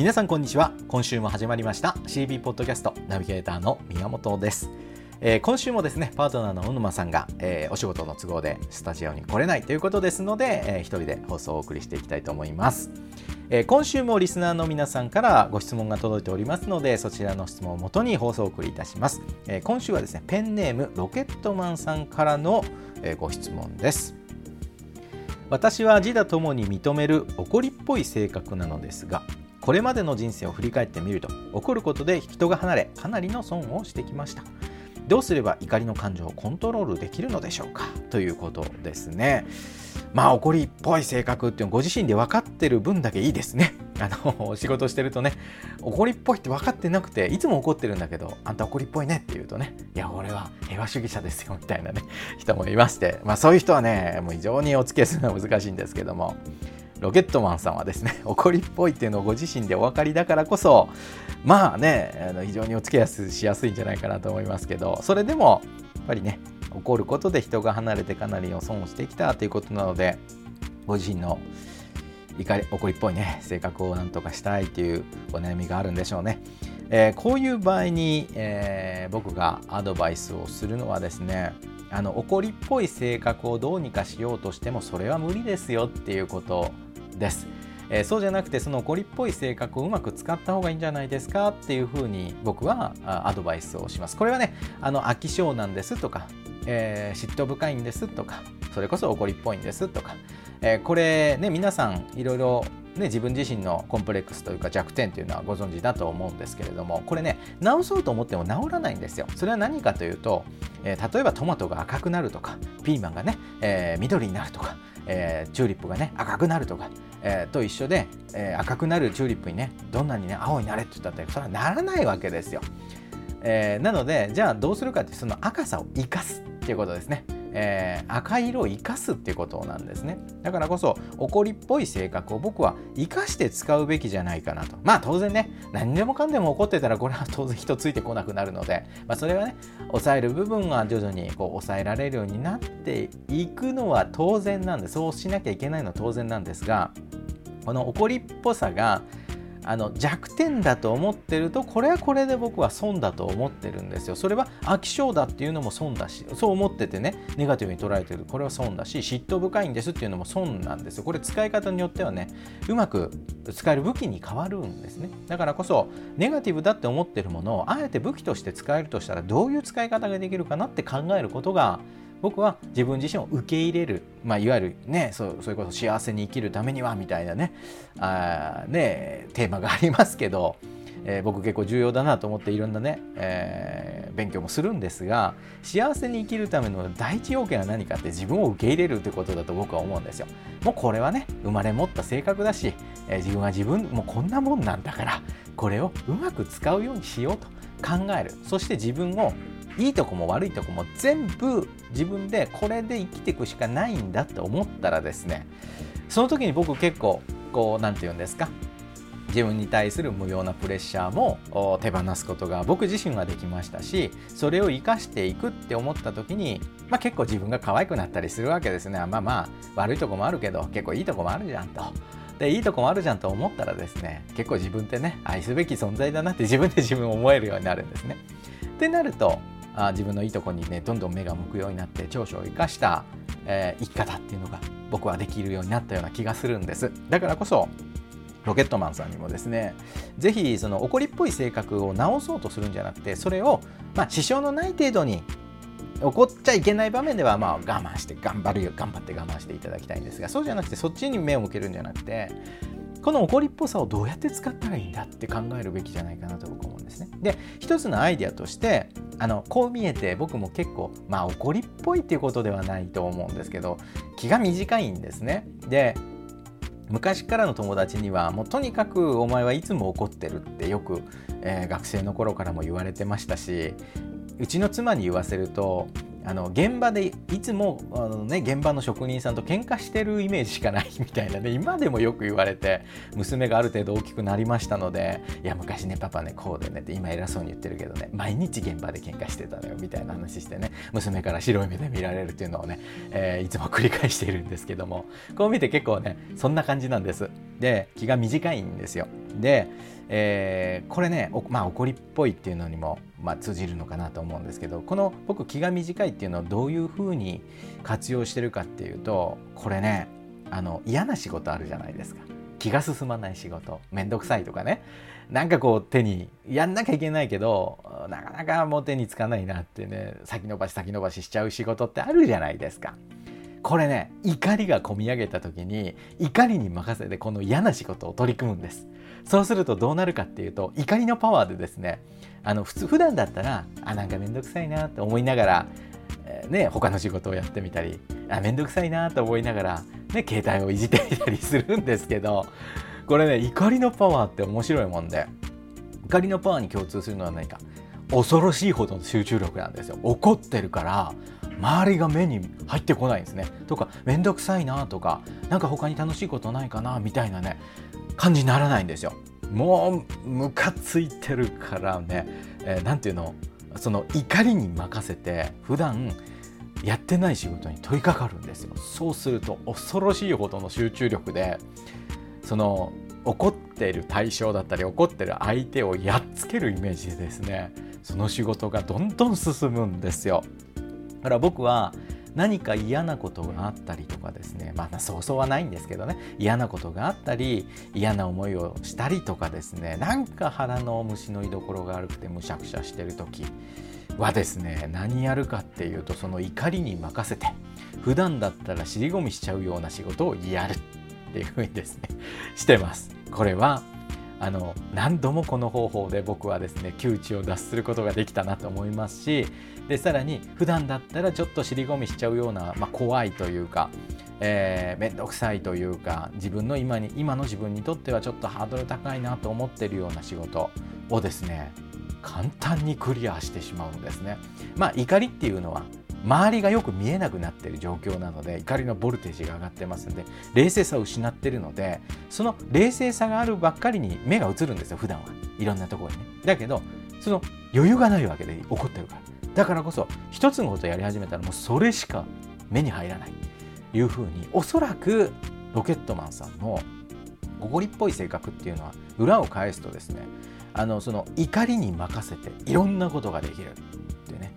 皆さんこんにちは。今週も始まりました。CB ポッドキャストナビゲーターの宮本です。えー、今週もですねパートナーの小沼さんが、えー、お仕事の都合でスタジオに来れないということですので、えー、一人で放送をお送りしていきたいと思います、えー、今週もリスナーの皆さんからご質問が届いておりますのでそちらの質問をもとに放送をお送りいたします、えー、今週はですねペンネームロケットマンさんからの、えー、ご質問です。私は自他ともに認める怒りっぽい性格なのですがこれまでの人生を振り返ってみると怒ることで人が離れかなりの損をしてきましたどうすれば怒りの感情をコントロールできるのでしょうか？ということですね。まあ怒りっぽい性格っていうのご自身で分かってる分だけいいですね。あの仕事してるとね怒りっぽいって分かってなくていつも怒ってるんだけどあんた怒りっぽいねって言うとねいや俺は平和主義者ですよみたいなね人もいましてまあそういう人はねもう非常にお付き合いするのは難しいんですけどもロケットマンさんはですね 怒りっぽいっていうのをご自身でお分かりだからこそまあねあの非常にお付き合いしやすいんじゃないかなと思いますけどそれでもやっぱりね怒ることで人が離れてかなりの損をしてきたということなのでご自身の怒り怒りっぽいね性格をなんとかしたいというお悩みがあるんでしょうね。えー、こういう場合に、えー、僕がアドバイスをするのはですねあの怒りっぽい性格をどうにかしようとしてもそれは無理ですよっていうことです。えー、そうじゃなくてその怒りっぽい性格をうまく使った方がいいんじゃないですかっていうふうに僕はアドバイスをします。これはねあの飽き性なんですとか、えー、嫉妬深いんですとかそれこそ怒りっぽいんですとか、えー、これね皆さんいろいろね、自分自身のコンプレックスというか弱点というのはご存知だと思うんですけれどもこれね直そうと思っても治らないんですよそれは何かというと、えー、例えばトマトが赤くなるとかピーマンがね、えー、緑になるとかえー、チューリップがね赤くなるとか、えー、と一緒で、えー、赤くなるチューリップにねどんなにね青になれって言ったってそれはならないわけですよ。えー、なのでじゃあどうするかってその赤さを生かすっていうことですね。えー、赤色を生かすっていうことなんですね。だからこそ怒りっぽい性格を僕は生かして使うべきじゃないかなと。まあ当然ね何でもかんでも怒ってたらこれは当然人ついてこなくなるので、まあ、それはね抑える部分が徐々にこう抑えられるようになっていくのは当然なんでそうしなきゃいけないのは当然なんですがこの怒りっぽさがあの弱点だと思ってるとこれはこれで僕は損だと思ってるんですよ。それは飽き性だっていうのも損だしそう思っててねネガティブに捉えてるこれは損だし嫉妬深いんですっていうのも損なんですよ。これ使い方によってはねうまく使える武器に変わるんですね。だからこそネガティブだって思ってるものをあえて武器として使えるとしたらどういう使い方ができるかなって考えることが僕は自分自身を受け入れる、まあ、いわゆるねそうそれこそ幸せに生きるためにはみたいなねあねテーマがありますけど、えー、僕結構重要だなと思っていろんなね、えー、勉強もするんですが幸せに生きるための第一要件は何かって自分を受け入れるってことだと僕は思うんですよ。もうこれはね生まれ持った性格だし、えー、自分は自分もうこんなもんなんだからこれをうまく使うようにしようと考えるそして自分をいいとこも悪いとこも全部自分でこれで生きていくしかないんだって思ったらですねその時に僕結構こう何て言うんですか自分に対する無用なプレッシャーも手放すことが僕自身はできましたしそれを生かしていくって思った時に、まあ、結構自分が可愛くなったりするわけですねまあまあ悪いとこもあるけど結構いいとこもあるじゃんと。でいいとこもあるじゃんと思ったらですね結構自分ってね愛すべき存在だなって自分で自分を思えるようになるんですね。ってなるとあ自分のいいとこにねどんどん目が向くようになって長所を生かした、えー、生き方っていうのが僕はできるようになったような気がするんです。だからこそロケットマンさんにもですねぜひその怒りっぽい性格を直そうとするんじゃなくてそれをまあ支障のない程度に怒っちゃいけない場面ではまあ我慢して頑張るよ頑張って我慢していただきたいんですがそうじゃなくてそっちに目を向けるんじゃなくてこの怒りっぽさをどうやって使ったらいいんだって考えるべきじゃないかなと僕思うんですね。で一つのアイデアとしてあのこう見えて僕も結構まあ怒りっぽいっていうことではないと思うんですけど気が短いんですね。で昔からの友達にはもうとにかくお前はいつも怒ってるってよく、えー、学生の頃からも言われてましたしうちの妻に言わせるとあの現場でいつもあの、ね、現場の職人さんと喧嘩してるイメージしかないみたいなね 今でもよく言われて娘がある程度大きくなりましたのでいや昔ねパパねこうでねって今偉そうに言ってるけどね毎日現場で喧嘩してたのよみたいな話してね娘から白い目で見られるっていうのをね、えー、いつも繰り返しているんですけどもこう見て結構ねそんな感じなんです。で気が短いんですよ。でえー、これねまあ怒りっぽいっていうのにも、まあ、通じるのかなと思うんですけどこの僕気が短いっていうのをどういうふうに活用してるかっていうとこれねあの嫌な仕事あるじゃないですか。気が進まない仕事。めんどくさいとかね。なんかこう手にやんなきゃいけないけどなかなかもう手につかないなってね先延ばし先延ばししちゃう仕事ってあるじゃないですか。これね怒りがこみ上げた時に怒りに任せてこの嫌な仕事を取り組むんです。そうするとどうなるかっていうと怒りのパワーでですねあの普通普段だったらあなんか面倒くさいなって思いながら、えー、ね他の仕事をやってみたりあ面倒くさいなと思いながら、ね、携帯をいじってみたりするんですけどこれね怒りのパワーって面白いもんで怒りのパワーに共通するのは何か恐ろしいほどの集中力なんですよ怒ってるから周りが目に入ってこないんですねとか面倒くさいなとか何か他に楽しいことないかなみたいなね感じにならないんですよ。もうムカついてるからね何、えー、ていうの？その怒りに任せて普段やってない仕事に取り掛かるんですよ。そうすると恐ろしいほどの集中力でその怒っている対象だったり怒ってる相手をやっつけるイメージでですねその仕事がどんどん進むんですよ。だから僕は何か嫌なことがあったりとかですねまあそうそうはないんですけどね嫌なことがあったり嫌な思いをしたりとかですねなんか腹の虫の居所が悪くてむしゃくしゃしてる時はですね何やるかっていうとその怒りに任せて普段だったら尻込みしちゃうような仕事をやるっていうふうにですねしてます。これはあの何度もこの方法で僕はですね窮地を脱することができたなと思いますしでさらに普段だったらちょっと尻込みしちゃうような、まあ、怖いというかえー、めんどくさいというか自分の今に今の自分にとってはちょっとハードル高いなと思ってるような仕事をですね簡単にクリアしてしまうんですね。まあ怒りっていうのは周りがよく見えなくなっている状況なので怒りのボルテージが上がってますんで冷静さを失っているのでその冷静さがあるばっかりに目が映るんですよ普段は。いろんなところにね。だけどその余裕がないわけで怒ってるから。だからこそ一つのことをやり始めたらもうそれしか目に入らない。いうふうにおそらくロケットマンさんのおごりっぽい性格っていうのは裏を返すとですねあのその怒りに任せていろんなことができるってね、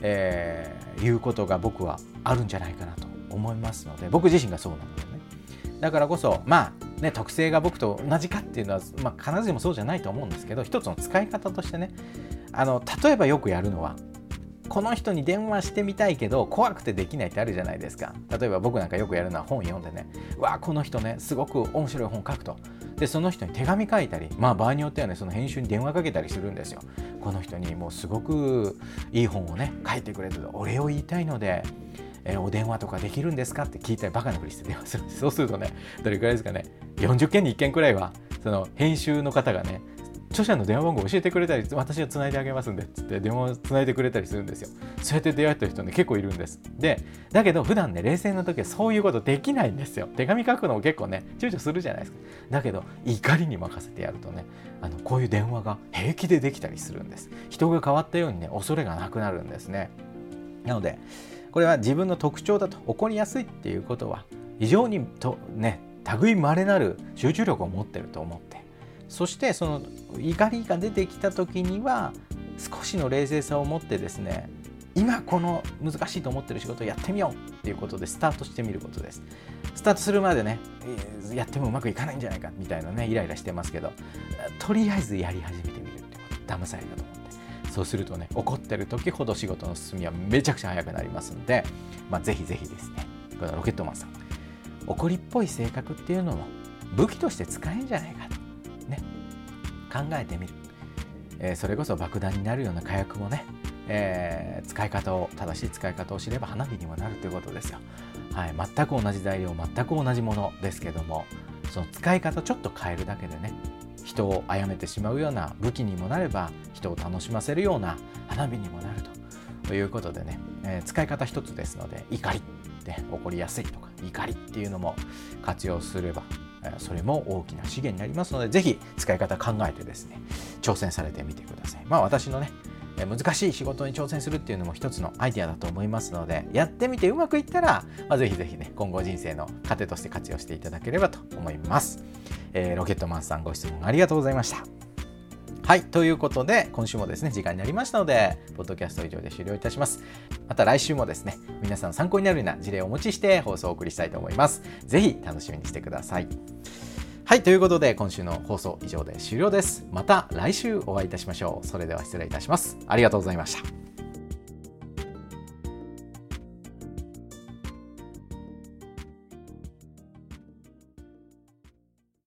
えー、いうことが僕はあるんじゃないかなと思いますので僕自身がそうなんだよね。だからこそまあね特性が僕と同じかっていうのは、まあ、必ずしもそうじゃないと思うんですけど一つの使い方としてね。あの例えばよくやるのはこの人に電話してみたいけど怖くてできないってあるじゃないですか。例えば僕なんかよくやるのは本読んでね。わあこの人ねすごく面白い本書くと。でその人に手紙書いたりまあ場合によってはねその編集に電話かけたりするんですよ。この人にもうすごくいい本をね書いてくれてお礼を言いたいのでえ、お電話とかできるんですかって聞いたりバカなふりして電話する。そうするとねどれくらいですかね。40件に1件くらいはその編集の方がね著者の電話番号教えてくれたり私はつないであげますんでっつって電話をつないでくれたりするんですよ。そうやって出会った人ね結構いるんです。でだけど普段ね冷静な時はそういうことできないんですよ。手紙書くのも結構ね躊躇するじゃないですか。だけど怒りに任せてやるとねあのこういう電話が平気でできたりするんです。人が変わったようにね恐れがなくなるんですね。なのでこれは自分の特徴だと起こりやすいっていうことは非常にとね類まれなる集中力を持ってると思ってそしてその怒りが出てきた時には少しの冷静さを持ってですね今この難しいと思ってる仕事をやってみようっていうことでスタートしてみることです。スタートするまでねやってもうまくいかないんじゃないかみたいなねイライラしてますけどとりあえずやり始めてみるってこと騙されたと思ってそうするとね怒ってる時ほど仕事の進みはめちゃくちゃ早くなりますので、まあ、ぜひぜひですねこのロケットマンさん怒りっぽい性格っていうのも武器として使えんじゃないかね考えてみる、えー、それこそ爆弾になるような火薬もね、えー、使い方を正しい使い方を知れば花火にもなるということですよ、はい、全く同じ材料全く同じものですけどもその使い方ちょっと変えるだけでね人を殺めてしまうような武器にもなれば人を楽しませるような花火にもなると。ということでね、えー、使い方一つですので怒りって起こりやすいとか怒りっていうのも活用すればそれも大きな資源になりますのでぜひ使い方考えてですね挑戦されてみてください。まあ私のね難しい仕事に挑戦するっていうのも一つのアイデアだと思いますのでやってみてうまくいったら、まあ、ぜひぜひね今後人生の糧として活用していただければと思います、えー、ロケットマンさんご質問ありがとうございました。はい。ということで、今週もですね、時間になりましたので、ポッドキャスト以上で終了いたします。また来週もですね、皆さん参考になるような事例をお持ちして放送をお送りしたいと思います。ぜひ楽しみにしてください。はい。ということで、今週の放送以上で終了です。また来週お会いいたしましょう。それでは失礼いたします。ありがとうございました。